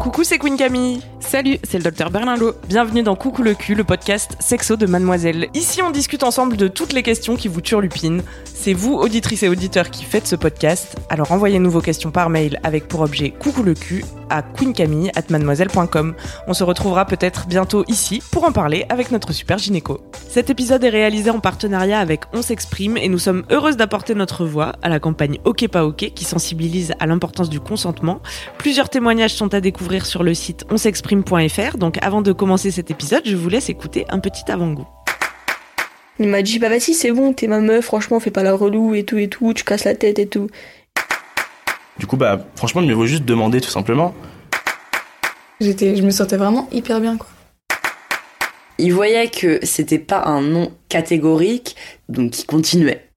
Coucou, c'est Queen Camille. Salut, c'est le docteur Berlinlot. Bienvenue dans Coucou le cul, le podcast sexo de Mademoiselle. Ici, on discute ensemble de toutes les questions qui vous turlupinent. C'est vous, auditrices et auditeurs, qui faites ce podcast. Alors envoyez-nous vos questions par mail avec pour objet Coucou le cul à queencamille@mademoiselle.com. On se retrouvera peut-être bientôt ici pour en parler avec notre super gynéco. Cet épisode est réalisé en partenariat avec On s'exprime et nous sommes heureuses d'apporter notre voix à la campagne OK pas OK qui sensibilise à l'importance du consentement. Plusieurs témoignages sont à découvrir sur le site onsexprime.fr. Donc avant de commencer cet épisode, je vous laisse écouter un petit avant-goût. Il m'a dit bah vas-y c'est bon, t'es ma meuf, franchement fais pas la relou et tout et tout, tu casses la tête et tout. Du coup bah franchement il me faut juste demander tout simplement. J'étais, je me sentais vraiment hyper bien quoi. Il voyait que c'était pas un non catégorique, donc il continuait.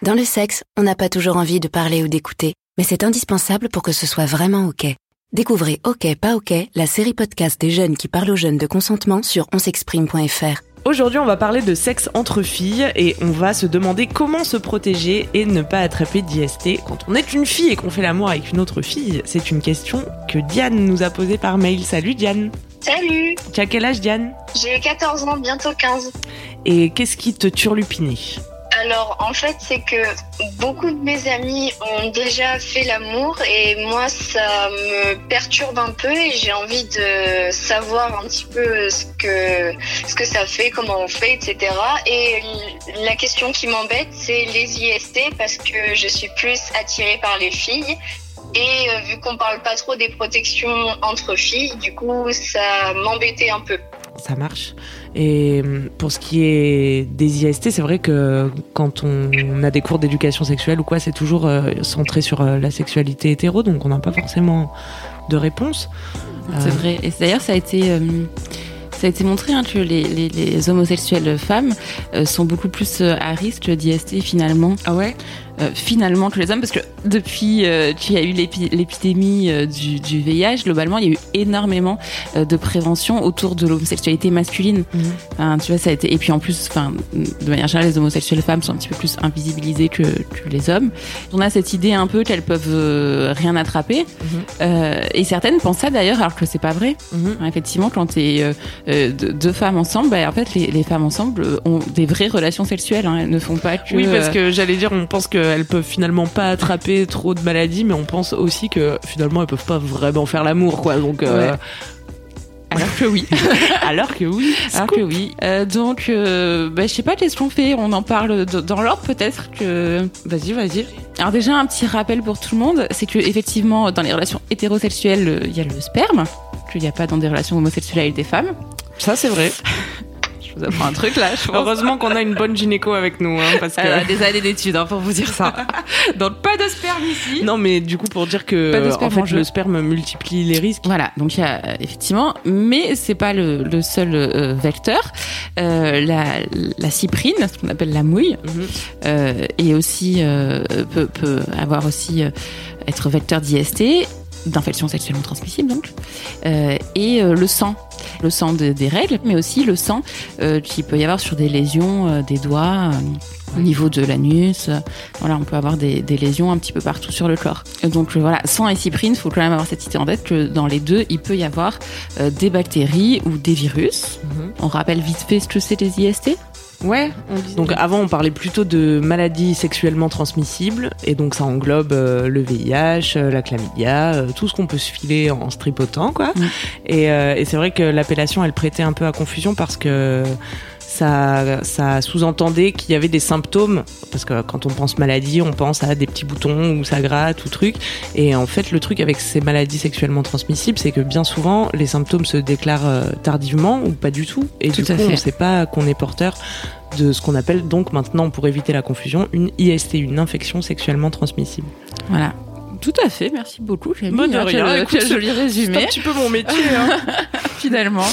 Dans le sexe, on n'a pas toujours envie de parler ou d'écouter, mais c'est indispensable pour que ce soit vraiment OK. Découvrez OK pas OK, la série podcast des jeunes qui parlent aux jeunes de consentement sur onsexprime.fr. Aujourd'hui, on va parler de sexe entre filles et on va se demander comment se protéger et ne pas attraper d'IST quand on est une fille et qu'on fait l'amour avec une autre fille. C'est une question que Diane nous a posée par mail. Salut Diane. Salut. Tu as quel âge Diane? J'ai 14 ans, bientôt 15. Et qu'est-ce qui te turlupinait? Alors en fait c'est que beaucoup de mes amis ont déjà fait l'amour et moi ça me perturbe un peu et j'ai envie de savoir un petit peu ce que ce que ça fait, comment on fait, etc. Et la question qui m'embête c'est les IST parce que je suis plus attirée par les filles et euh, vu qu'on parle pas trop des protections entre filles, du coup ça m'embêtait un peu ça marche. Et hum, pour ce qui est des IST, c'est vrai que quand on a des cours d'éducation sexuelle ou quoi, c'est toujours euh, centré sur euh, la sexualité hétéro, donc on n'a pas forcément de réponse. C'est euh, vrai. Et d'ailleurs, ça a été. ça a été montré hein, que les, les, homosexuelles femmes sont beaucoup plus à risque d'IST finalement. Ah ouais? Euh, finalement que les hommes, parce que depuis euh, qu'il y a eu l'épidémie euh, du, du, VIH, globalement, il y a eu énormément de prévention autour de l'homosexualité masculine. Mhm. Enfin, tu vois, ça a été. Et puis en plus, enfin, de manière générale, les homosexuelles femmes sont un petit peu plus invisibilisées que, que les hommes. On a cette idée un peu qu'elles peuvent rien attraper. Mhm. et certaines pensent ça d'ailleurs, alors que c'est pas vrai. Mhm. Effectivement, quand t'es deux femmes ensemble, bah, en fait, les, les, femmes ensemble ont des vraies relations sexuelles. Hein. Elles ne font pas que. Oui, parce que j'allais dire, on pense que elles peuvent finalement pas attraper trop de maladies, mais on pense aussi que finalement elles peuvent pas vraiment faire l'amour, quoi. Donc euh, Alors que oui. Alors que oui. Alors que oui. Euh, donc, euh, bah, je sais pas qu'est-ce qu'on fait? On en parle dans l'ordre peut-être que. Vas-y, vas-y. Alors déjà un petit rappel pour tout le monde, c'est que effectivement dans les relations hétérosexuelles, il y a le sperme, qu'il n'y a pas dans des relations homosexuelles avec des femmes. Ça c'est vrai. Je vous apprends un truc là. Heureusement qu'on a une bonne gynéco avec nous, hein, parce que euh, des années d'études hein, pour vous dire ça. Donc pas de sperme ici. Non, mais du coup pour dire que en fait le sperme multiplie les risques. Voilà, donc il y a effectivement, mais c'est pas le, le seul euh, vecteur. Euh, la, la cyprine, ce qu'on appelle la mouille, mhm. euh, et aussi euh, peut, peut avoir aussi être vecteur d'IST d'infections sexuellement transmissibles donc, euh, et euh, le sang, le sang des règles, mais aussi le sang euh, qui peut y avoir sur des lésions euh, des doigts, au niveau de l'anus. voilà, on peut avoir des, des, lésions un petit peu partout sur le corps. donc voilà, sang et cyprine, faut quand même avoir cette idée en tête que dans les deux, il peut y avoir des bactéries ou des virus. Mhm. On rappelle vite fait ce que c'est les IST Ouais. Donc avant, on parlait plutôt de maladies sexuellement transmissibles, et donc ça englobe euh, le VIH, euh, la chlamydia, euh, tout ce qu'on peut se filer en stripotant, quoi. Mm. Et, et c'est vrai que l'appellation, elle prêtait un peu à confusion parce que ça, ça sous-entendait qu'il y avait des symptômes, parce que quand on pense maladie, on pense à des petits boutons ou ça gratte ou truc. Et en fait, le truc avec ces maladies sexuellement transmissibles, c'est que bien souvent, les symptômes se déclarent euh, tardivement ou pas du tout. Et Tout du coup, on ne sait pas qu'on est porteur de ce qu'on appelle donc maintenant, pour éviter la confusion, une IST, une infection sexuellement transmissible. Voilà. Tout à fait, merci beaucoup. J'ai Bah, de rien, écoute, quel joli C'est un résumé, petit peu mon métier. hein. finalement.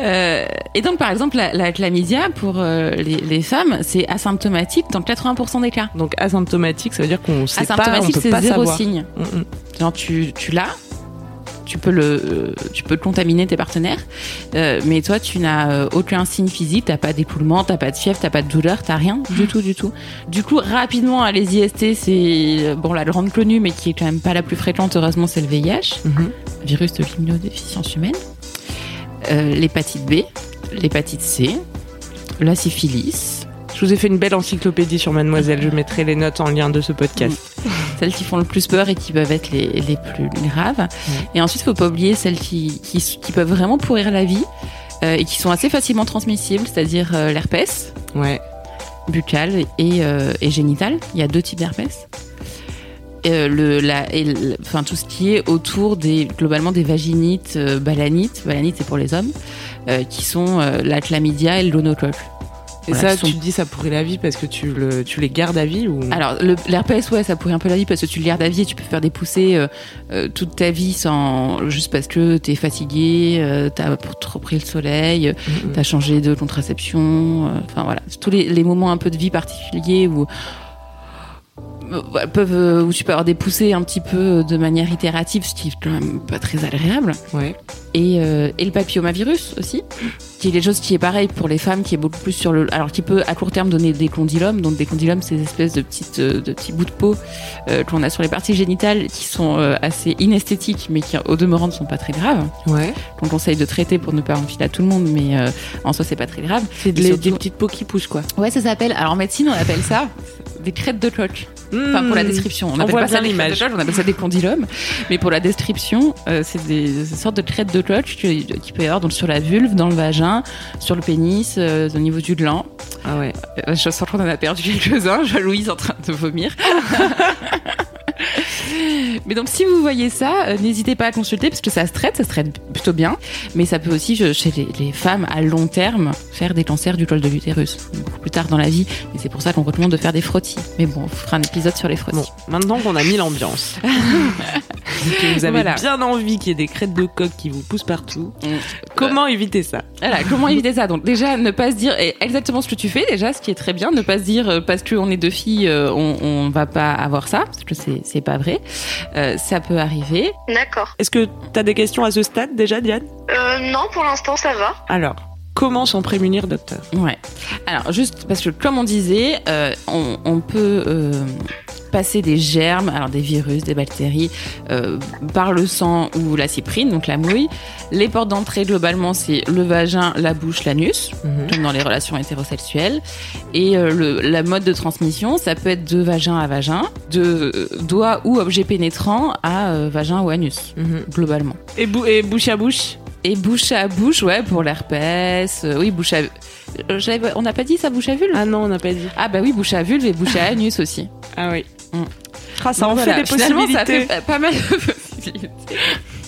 Euh, et donc, par exemple, la, la chlamydia, pour euh, les, les femmes, c'est asymptomatique dans 80% des cas. Donc asymptomatique, ça veut dire qu'on sait pas, on Asymptomatique, peut c'est pas zéro savoir. signe. Mm, mm. Genre, tu, tu l'as, tu peux le, euh, tu peux contaminer tes partenaires, euh, mais toi, tu n'as euh, aucun signe physique, t'as pas d'écoulement, t'as pas de fièvre, t'as pas de douleur, t'as rien du tout, du tout. Du coup, rapidement, les IST, c'est bon la grande connue, mais qui est quand même pas la plus fréquente. Heureusement, c'est le VIH, Mhm. virus de l'immunodéficience humaine, euh, l'hépatite B, l'hépatite C, la syphilis, Je vous ai fait une belle encyclopédie sur Mademoiselle. Je mettrai les notes en lien de ce podcast. Celles qui font le plus peur et qui peuvent être les, les plus graves. Et ensuite, faut pas oublier celles qui, qui, qui peuvent vraiment pourrir la vie euh, et qui sont assez facilement transmissibles, c'est-à dire euh, l'herpès Ouais. buccal et, euh, et génital. Il y a deux types d'herpès. Euh, le, la, et le- enfin tout ce qui est autour des globalement des vaginites, euh, balanites, balanites c'est pour les hommes, euh, qui sont la chlamydia et le gonocoque. Et Voilà, ça, sont- tu te dis ça pourrait la vie parce que tu, le, tu les gardes à vie ou? Alors, l'herpès, ouais, ça pourrit un peu la vie parce que tu le gardes à vie et tu peux faire des poussées euh, euh, toute ta vie sans juste parce que t'es fatigué, euh, t'as trop pris le soleil, euh, Mhm. t'as changé de contraception. Enfin voilà, tous les, les moments un peu de vie particuliers où peuvent où tu peux avoir des poussées un petit peu de manière itérative, ce qui est quand même pas très agréable. Ouais. Et, euh, et le papillomavirus aussi, qui est quelque chose qui est pareil pour les femmes, qui est beaucoup plus sur le, alors qui peut à court terme donner des condylomes. Donc des condylomes, c'est des espèces de petites, euh, de petits bouts de peau euh, qu'on a sur les parties génitales, qui sont euh, assez inesthétiques, mais qui au demeurant ne sont pas très graves. Ouais. Qu'on conseille de traiter pour ne pas enfiler à tout le monde, mais en soi c'est pas très grave. C'est des, petites peaux qui poussent quoi. Ouais, ça s'appelle. Alors en médecine, on appelle ça des crêtes de coq. Enfin, pour la description, on Hmm. On appelle voit pas ça des crêtes de l'image. coq, on appelle ça des condylomes. Mais pour la description, c'est des, des sortes de crêtes de coq qui, qui peut y avoir donc sur la vulve, dans le vagin, sur le pénis, euh, au niveau du gland. Ah ouais. Euh, Je sens qu'on en a perdu quelques-uns. Louise en train de vomir. Mais donc, si vous voyez ça, euh, n'hésitez pas à consulter parce que ça se traite, ça se traite plutôt bien. Mais ça peut aussi, je- chez les, les femmes à long terme, faire des cancers du col de l'utérus. Beaucoup plus tard dans la vie. Et c'est pour ça qu'on recommande de faire des frottis. Mais bon, on fera un épisode sur les frottis. Bon, maintenant qu'on a mis l'ambiance, que vous avez Voilà. bien envie qu'il y ait des crêtes de coq qui vous poussent partout, Mm. comment éviter ça? Voilà, comment éviter ça? Donc déjà, ne pas se dire exactement ce que tu fais déjà, ce qui est très bien, ne pas se dire euh, parce qu'on est deux filles, euh, on, on va pas avoir ça, parce que c'est pas vrai. Euh, ça peut arriver. D'accord. Est-ce que tu as des questions à ce stade déjà, Diane? Euh, non, pour l'instant, ça va. Alors, comment s'en prémunir, docteur? Ouais. Alors juste parce que comme on disait, euh, on, on peut euh, passer des germes, alors des virus, des bactéries, euh, par le sang ou la cyprine, donc la mouille. Les portes d'entrée globalement c'est le vagin, la bouche, l'anus. Comme dans les relations hétérosexuelles. Et euh, le, la mode de transmission, ça peut être de vagin à vagin, de euh, doigt ou objet pénétrant à euh, vagin ou anus, Mhm. globalement. et, bou- et bouche à bouche? Et bouche à bouche, ouais, pour l'herpès. euh, oui, bouche à... euh, On n'a pas dit ça, bouche à vulve? Ah non, on n'a pas dit. Ah bah oui, bouche à vulve et bouche à anus aussi. Ah oui. Ah, ça en voilà, fait des finalement, ça possibilités. fait pas- mal de possibilités.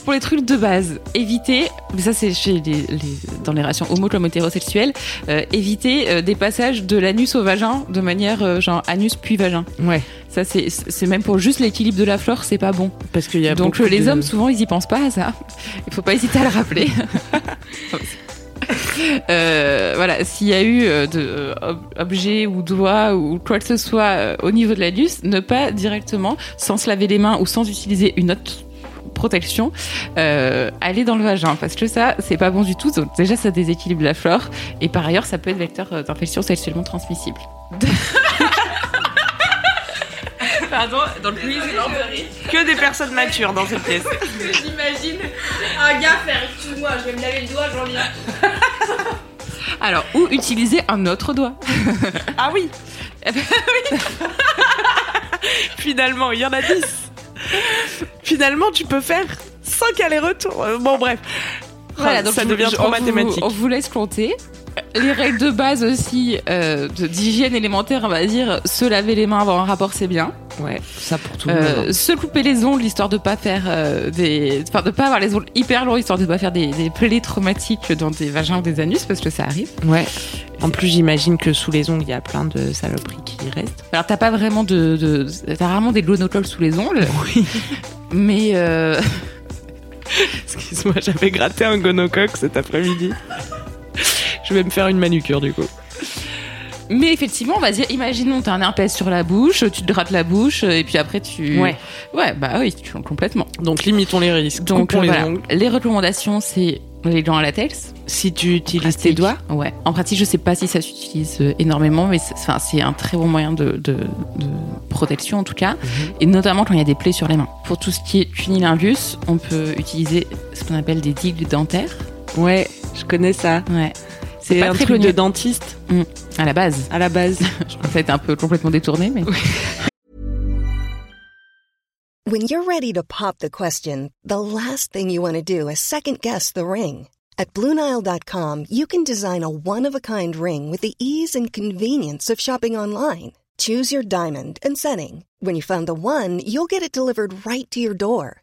Pour les trucs de base, éviter, mais ça c'est chez les, les- dans les relations homo comme hétérosexuelles, euh, éviter euh, des passages de l'anus au vagin de manière euh, genre anus puis vagin. Ouais, Ça c'est même pour juste l'équilibre de la flore, c'est pas bon. parce qu'il y a Donc les de- hommes souvent ils y pensent pas à ça. Il faut pas hésiter à le rappeler. Euh, voilà, s'il y a eu euh, de euh, ob- objets ou doigts ou quoi que ce soit euh, au niveau de l'anus, ne pas directement, sans se laver les mains ou sans utiliser une autre protection, euh, aller dans le vagin parce que ça c'est pas bon du tout. Déjà ça déséquilibre la flore et par ailleurs ça peut être vecteur d'infection sexuellement transmissible. Pardon, donc Louise, que des personnes matures dans cette pièce. J'imagine un gars faire excuse-moi, je vais me laver le doigt, j'en viens. Alors, ou utiliser un autre doigt. Ah oui Finalement, il y en a 10. Finalement, tu peux faire 5 allers-retours. Euh, Bon, bref. Voilà, Ah, donc ça je- devient je- trop on vous- mathématique. On vous laisse compter. les règles de base aussi euh, de- d'hygiène élémentaire, on va dire, se laver les mains avant un rapport, c'est bien. Ouais, ça pour tout le Euh, monde. se couper les ongles histoire de pas faire euh, des, enfin de pas avoir les ongles hyper longs histoire de pas faire des, des plaies traumatiques dans des vagins ou des anus parce que ça arrive. Ouais. En plus, j'imagine que sous les ongles, il y a plein de saloperies qui restent. Alors t'as pas vraiment de, de t'as rarement des glonocols sous les ongles. Oui. Mais euh, Excuse-moi, j'avais gratté un gonocoque cet après-midi. Je vais me faire une manucure du coup. Mais effectivement, on va dire, imaginons t'as un herpès sur la bouche, tu te grattes la bouche et puis après tu. Ouais. Ouais, bah oui, tu complètement. Donc limitons les risques. Donc euh, les ongles. les recommandations, c'est les gants à latex. Si tu utilises tes doigts, Ouais. En pratique, je sais pas si ça s'utilise euh, énormément, mais c'est un très bon moyen de, de, de protection en tout cas, et notamment quand il y a des plaies sur les mains. Pour tout ce qui est cunilingus, on peut utiliser ce qu'on appelle des digues dentaires. ouais, je connais ça. Ouais. C'est un truc de dentiste À la base. à la base. Je pense que ça a été un peu complètement détourné, mais. When you're ready to pop the question, the last thing you want to do is second guess the ring. At Bluenile.com, you can design a one of a kind ring with the ease and convenience of shopping online. Choose your diamond and setting. When you find the one, you'll get it delivered right to your door.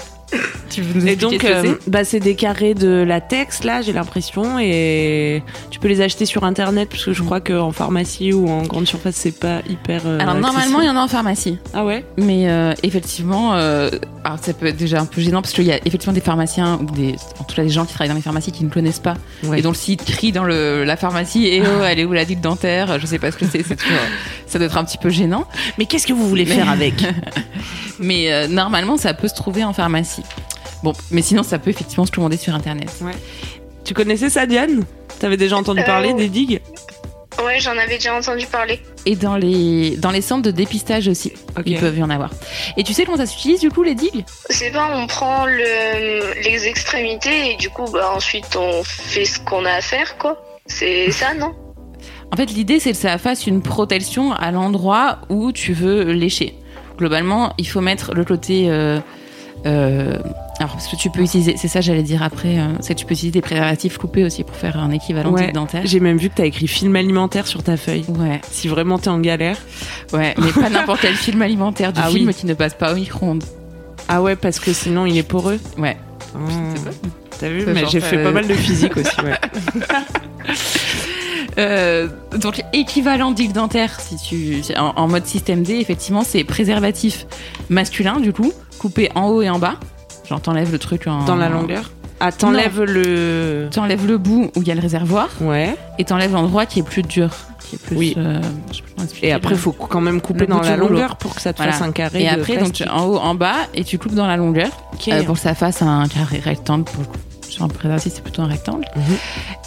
Tu veux nous Et expliquer donc, ce que euh, bah, c'est des carrés de latex, là, j'ai l'impression, et tu peux les acheter sur internet, parce que je crois qu'en pharmacie ou en grande surface, c'est pas hyper. euh, Alors normalement, il y en a en pharmacie. Ah ouais? Mais euh, effectivement, euh, alors ça peut être déjà un peu gênant parce qu'il y a effectivement des pharmaciens ou des, en tout cas des gens qui travaillent dans les pharmacies qui ne connaissent pas Ouais. et dont le site crie dans le, la pharmacie et oh elle est où la digue dentaire? Je sais pas ce que c'est. Ça doit être un petit peu gênant. Mais qu'est-ce que vous voulez faire avec? Mais euh, normalement, ça peut se trouver en pharmacie. Bon, mais sinon, ça peut effectivement se commander sur internet. Tu connaissais ça, Diane? T'avais déjà entendu Euh, parler des digues? Ouais, j'en avais déjà entendu parler. Et dans les dans les centres de dépistage aussi, ils peuvent y en avoir. Et tu sais comment ça s'utilise du coup les digues? C'est pas, on prend le, les extrémités et du coup, bah, ensuite, on fait ce qu'on a à faire, quoi. C'est ça, non? En fait, l'idée, c'est que ça fasse une protection à l'endroit où tu veux lécher. Globalement, il faut mettre le côté. euh, euh, alors, parce que tu peux utiliser, c'est ça, j'allais dire après, euh, c'est que tu peux utiliser des préservatifs coupés aussi pour faire un équivalent Ouais. de dentaire. J'ai même vu que t'as écrit film alimentaire sur ta feuille. Ouais, Si vraiment t'es en galère. ouais, mais pas n'importe quel film alimentaire, du Ah film oui. qui ne passe pas au micro-ondes. Ah ouais, parce que sinon il est poreux. Ouais. Ah. T'as vu Mais j'ai fait euh, pas mal de physique aussi, ouais. Euh, donc équivalent dentaire si tu en, en mode système D effectivement c'est préservatif masculin du coup coupé en haut et en bas genre t'enlèves le truc en Dans la longueur. Ah, t'enlèves le. t'enlèves le bout où il y a le réservoir Ouais. et t'enlèves l'endroit qui est plus dur qui est plus Oui. euh, Et après, là. faut quand même couper Le dans la longueur pour que ça te Voilà. fasse un carré et de après donc en haut en bas et tu coupes dans la longueur euh, pour que ça fasse un carré rectangle pour sur un préservatif c'est plutôt un rectangle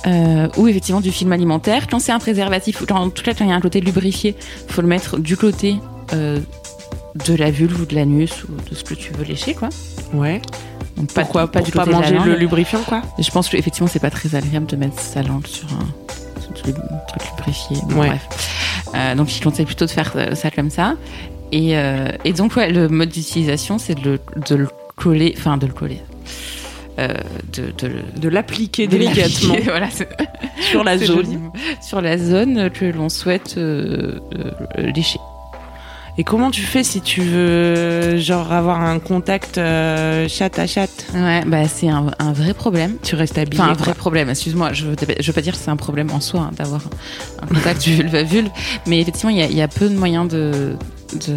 euh, ou effectivement du film alimentaire quand c'est un préservatif quand, en tout cas quand il y a un côté lubrifié faut le mettre du côté euh, de la vulve ou de l'anus ou de ce que tu veux lécher quoi Ouais. donc pas, Pourquoi pas Pour du pas manger le lubrifiant, quoi? Et je pense que effectivement c'est pas très agréable de mettre sa langue sur un, sur un truc lubrifié Bon, Ouais. bref Euh, donc je conseille plutôt de faire euh, ça comme ça et, euh, et donc ouais le mode d'utilisation c'est de le, de le coller enfin de le coller euh, de, de, l'appliquer délicatement voilà, sur la zone. joli. sur la zone que l'on souhaite euh, euh, lécher. Et comment tu fais si tu veux, genre, avoir un contact euh, chatte à chatte Ouais, bah c'est un, un vrai problème. Tu restes habillé. Enfin, un quoi. vrai problème, excuse-moi, je veux, je veux pas dire que c'est un problème en soi hein, d'avoir un contact vulve à vulve, mais effectivement, il y a, il y a peu de moyens de, de,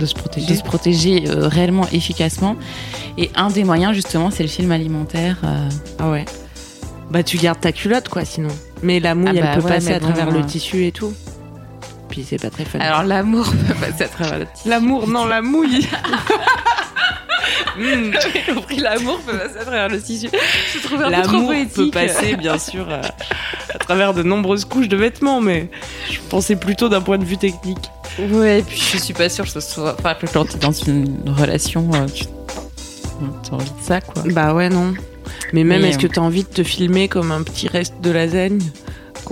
De se protéger. de se protéger euh, réellement efficacement. Et un des moyens, justement, c'est le film alimentaire. euh, Ah ouais. Bah, tu gardes ta culotte, quoi, sinon. Mais la mouille, Ah elle bah peut ouais, passer à bon, travers le euh. tissu et tout. Puis c'est pas très fun. Alors, l'amour peut passer à travers le tissu. l'amour, non, la mouille. J'ai compris, l'amour peut passer à travers le tissu. Je trouve un peu trop L'amour peut passer, bien sûr, euh, à travers de nombreuses couches de vêtements, mais je pensais plutôt d'un point de vue technique. Ouais, et puis je suis pas sûre que ce soit. Enfin, que quand t'es dans une relation, euh, tu as envie de ça, quoi. Bah ouais, non. Mais même, est-ce euh, que t'as envie de te filmer comme un petit reste de lasagne?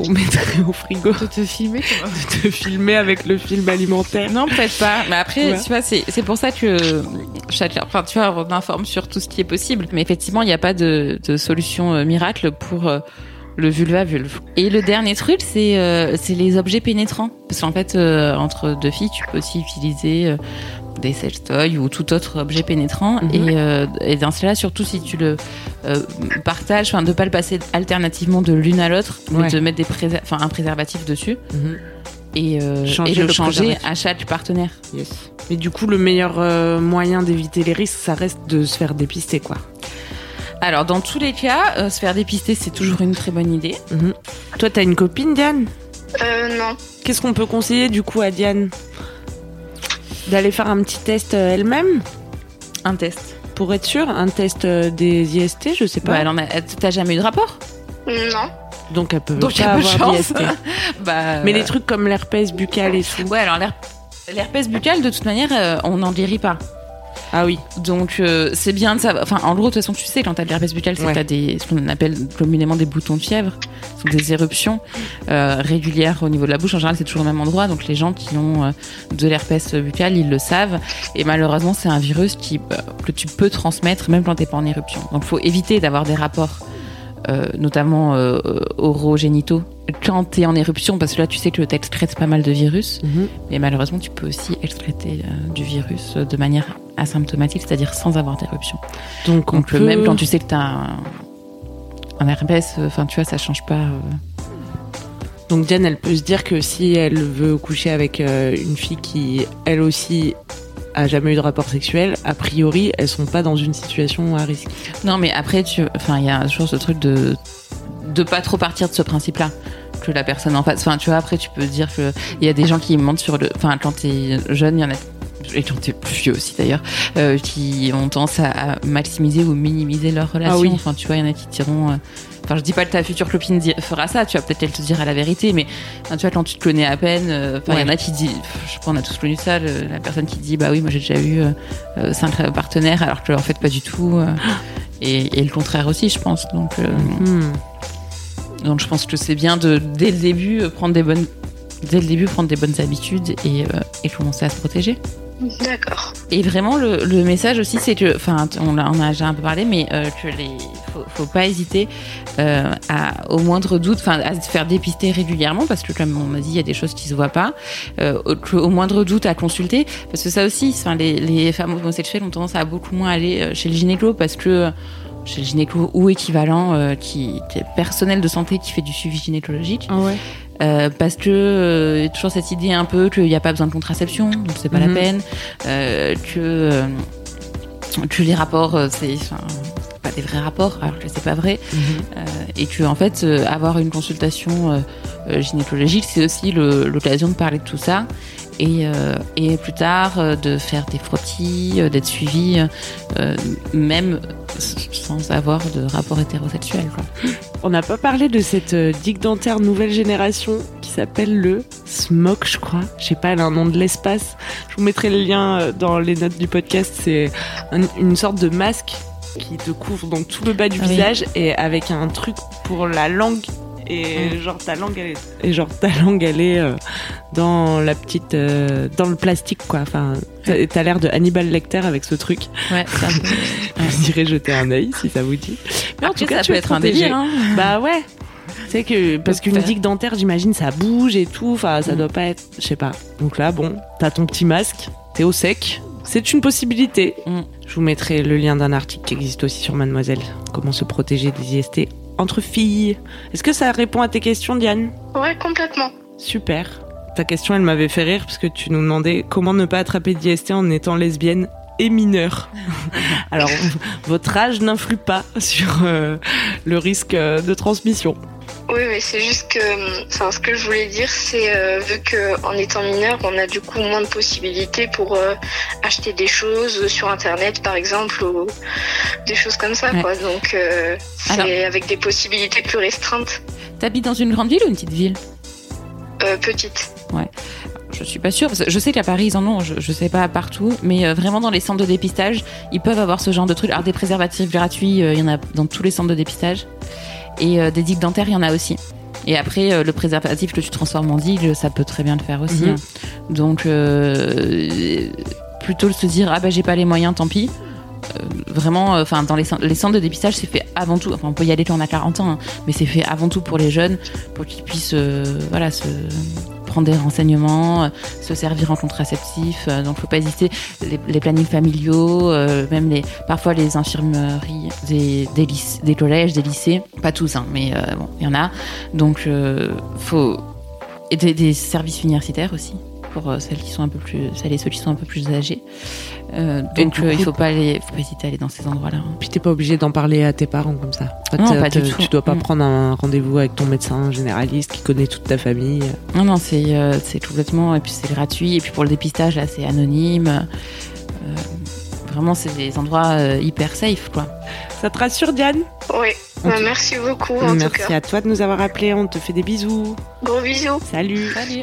Qu'on mettrait au frigo De te filmer De te filmer avec le film alimentaire Non, peut-être pas. Mais après, Ouais. tu vois, c'est c'est pour ça que chacun, enfin, tu vois, on informe sur tout ce qui est possible. Mais effectivement, il n'y a pas de, de solution euh, miracle pour euh, le vulva vulve. Et le dernier truc, c'est euh, c'est les objets pénétrants. Parce qu'en fait, euh, entre deux filles, tu peux aussi utiliser euh, des sextoys ou tout autre objet pénétrant. Mhm. Et, euh, et dans cela, surtout si tu le euh, partages, enfin, de pas le passer alternativement de l'une à l'autre, mais Ouais. de mettre des un préservatif dessus Mhm. et, euh, Changer et de le le changer à chaque partenaire. Yes. Mais du coup, le meilleur euh, moyen d'éviter les risques, ça reste de se faire dépister, quoi. Alors, dans tous les cas, euh, se faire dépister, c'est toujours une très bonne idée. Mhm. Toi, t'as une copine, Diane? Euh, non. Qu'est-ce qu'on peut conseiller du coup à Diane? D'aller faire un petit test euh, elle-même Un test. Pour être sûre, un test euh, des IST, je sais pas. Bah, elle en a- elle- T'as jamais eu de rapport? Non. Donc elle peut Donc, pas a peu de avoir chance. d'IST. Bah, Mais euh, les trucs comme l'herpès buccal et tout. Ouais, alors l'her- l'herpès buccal, de toute manière, euh, on n'en guérit pas. Ah oui. Donc, euh, c'est bien de savoir. Enfin, en gros, de toute façon, tu sais, quand t'as de l'herpès buccal, c'est Ouais. que t'as des, ce qu'on appelle communément des boutons de fièvre. Ce sont des éruptions euh, régulières au niveau de la bouche. En général, c'est toujours au même endroit. Donc, les gens qui ont euh, de l'herpès buccal, ils le savent. Et malheureusement, c'est un virus qui, euh, que tu peux transmettre même quand t'es pas en éruption. Donc, faut éviter d'avoir des rapports. Euh, notamment euh, orogénitaux quand t'es en éruption parce que là tu sais que t'excrètes pas mal de virus Mhm. mais malheureusement, tu peux aussi excréter euh, du virus euh, de manière asymptomatique, c'est-à-dire sans avoir d'éruption. Donc on Donc euh, peut... même quand tu sais que tu as un, un herpès, euh, enfin tu vois, ça change pas. euh. Donc Diane, elle peut se dire que si elle veut coucher avec euh, une fille qui, elle aussi, a jamais eu de rapport sexuel, a priori, elles sont pas dans une situation à risque. Non, mais après, tu, enfin, il y a toujours ce truc de de pas trop partir de ce principe-là que la personne en face. Enfin, tu vois, après, tu peux dire que il y a des gens qui mentent sur le. Enfin, quand t'es jeune, il y en a. Et quand t'es plus vieux aussi d'ailleurs, euh, qui ont tendance à, à maximiser ou minimiser leur relation. Ah oui. Enfin, tu vois, il y en a qui diront. euh, Enfin, je dis pas que ta future copine fera ça, tu vas peut-être elle te dira la vérité, mais enfin, tu vois, quand tu te connais à peine, euh, enfin, il y en a qui disent, je pas, on a tous connu ça, le- la personne qui dit, bah oui, moi j'ai déjà eu euh, cinq partenaires, alors que en fait pas du tout. et, et le contraire aussi, je pense. Donc, Hmm. donc je pense que c'est bien de dès le début prendre des bonnes, dès le début prendre des bonnes habitudes et, euh, et commencer à se protéger. D'accord. Et vraiment le, le message aussi, c'est que, enfin, on, a déjà un peu parlé, mais euh, que les, faut, faut pas hésiter euh, à au moindre doute, enfin, à se faire dépister régulièrement, parce que comme on a dit, il y a des choses qui se voient pas. Euh, au, moindre doute à consulter, parce que ça aussi, enfin, les, les femmes homosexuelles ont tendance à beaucoup moins aller euh, chez le gynéco parce que chez le gynéco ou équivalent euh, qui, qui est personnel de santé qui fait du suivi gynécologique Ah ouais. Euh, parce que euh, y a toujours cette idée un peu qu'il n'y a pas besoin de contraception donc c'est pas Mhm. la peine euh, que que les rapports c'est pas des vrais rapports alors que c'est pas vrai Mhm. et que en fait avoir une consultation gynécologique c'est aussi l'occasion de parler de tout ça et, euh, et plus tard euh, de faire des frottis, euh, d'être suivi même sans avoir de rapport hétérosexuel. Quoi. On n'a pas parlé de cette digue dentaire nouvelle génération qui s'appelle le SMOC, je crois. Je sais pas, elle a un nom de l'espace. Je vous mettrai le lien dans les notes du podcast. C'est un- une sorte de masque qui te couvre donc tout le bas du Ah oui. visage et avec un truc pour la langue. Et genre ta langue, elle est, et genre ta langue, elle est euh, dans la petite, euh, dans le plastique quoi. Enfin, t'as l'air de Hannibal Lecter avec ce truc. Ouais, peu- Vous irez jeter un œil si ça vous dit. Mais en Après, tout cas, ça tu peut être un délire. Hein. Bah ouais. C'est que parce qu'une digue dentaire, j'imagine, ça bouge et tout. Enfin, ça Mm. doit pas être, je sais pas. Donc là, bon, t'as ton petit masque, t'es au sec. C'est une possibilité. Mm. Je vous mettrai le lien d'un article qui existe aussi sur Mademoiselle. Comment se protéger des IST entre filles. Est-ce que ça répond à tes questions, Diane? Ouais, complètement. Super. Ta question, elle m'avait fait rire parce que tu nous demandais comment ne pas attraper d'IST en étant lesbienne et mineure. Alors, votre âge n'influe pas sur euh, le risque euh, de transmission. Oui, mais c'est juste que, enfin, ce que je voulais dire, c'est euh, vu que en étant mineur, on a du coup moins de possibilités pour euh, acheter des choses sur Internet, par exemple, ou des choses comme ça, Ouais. quoi. Donc, euh, c'est avec des possibilités plus restreintes, T'habites dans une grande ville ou une petite ville? Euh, petites. je suis pas sûre. Je sais qu'à Paris, ils en ont, je, je sais pas partout, mais euh, vraiment dans les centres de dépistage, ils peuvent avoir ce genre de trucs. Alors, des préservatifs gratuits, euh, il y en a dans tous les centres de dépistage. Et euh, des digues dentaires, il y en a aussi. Et après, euh, le préservatif que tu transformes en digue, ça peut très bien le faire aussi. Mhm. hein. Donc, euh, plutôt se dire, ah bah j'ai pas les moyens, tant pis. Euh, vraiment, enfin, dans les, cen- les centres de dépistage, c'est fait avant tout. Enfin, on peut y aller quand on a 40 ans, hein, mais c'est fait avant tout pour les jeunes, pour qu'ils puissent, voilà, se prendre des renseignements, euh, se servir en contraceptif. euh, donc, faut pas hésiter. Les, plannings familiaux, euh, même les, parfois les infirmeries des, des, lycées- des collèges, des lycées. Pas tous, hein, mais bon, il y en a. Donc, faut et des, services universitaires aussi pour celles qui sont un peu plus, celles et ceux qui sont un peu plus âgés. Euh, donc, euh, il faut pas aller, faut pas hésiter à aller dans ces endroits-là. hein. Puis t'es pas obligé d'en parler à tes parents comme ça. Enfin, Non, t'as- pas du tout. Tu dois pas Mm. prendre un rendez-vous avec ton médecin généraliste qui connaît toute ta famille. Non, non, c'est euh, c'est complètement. Et puis c'est gratuit. Et puis pour le dépistage, là, c'est anonyme. Euh, vraiment, c'est des endroits euh, hyper safe, quoi. Ça te rassure, Diane? Oui, bah, merci beaucoup en tout Merci cas. à toi de nous avoir appelés. On te fait des bisous. Gros bisous. Salut. Salut.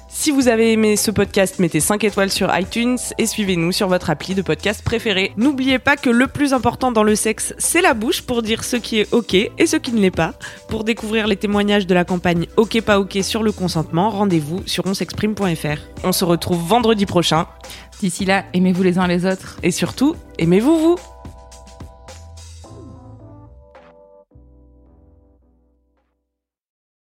Si vous avez aimé ce podcast, mettez 5 étoiles sur iTunes et suivez-nous sur votre appli de podcast préféré. N'oubliez pas que le plus important dans le sexe, c'est la bouche pour dire ce qui est OK et ce qui ne l'est pas. Pour découvrir les témoignages de la campagne OK pas OK sur le consentement, rendez-vous sur onsexprime.fr. On se retrouve vendredi prochain D'ici là, aimez-vous les uns les autres. et surtout, aimez-vous vous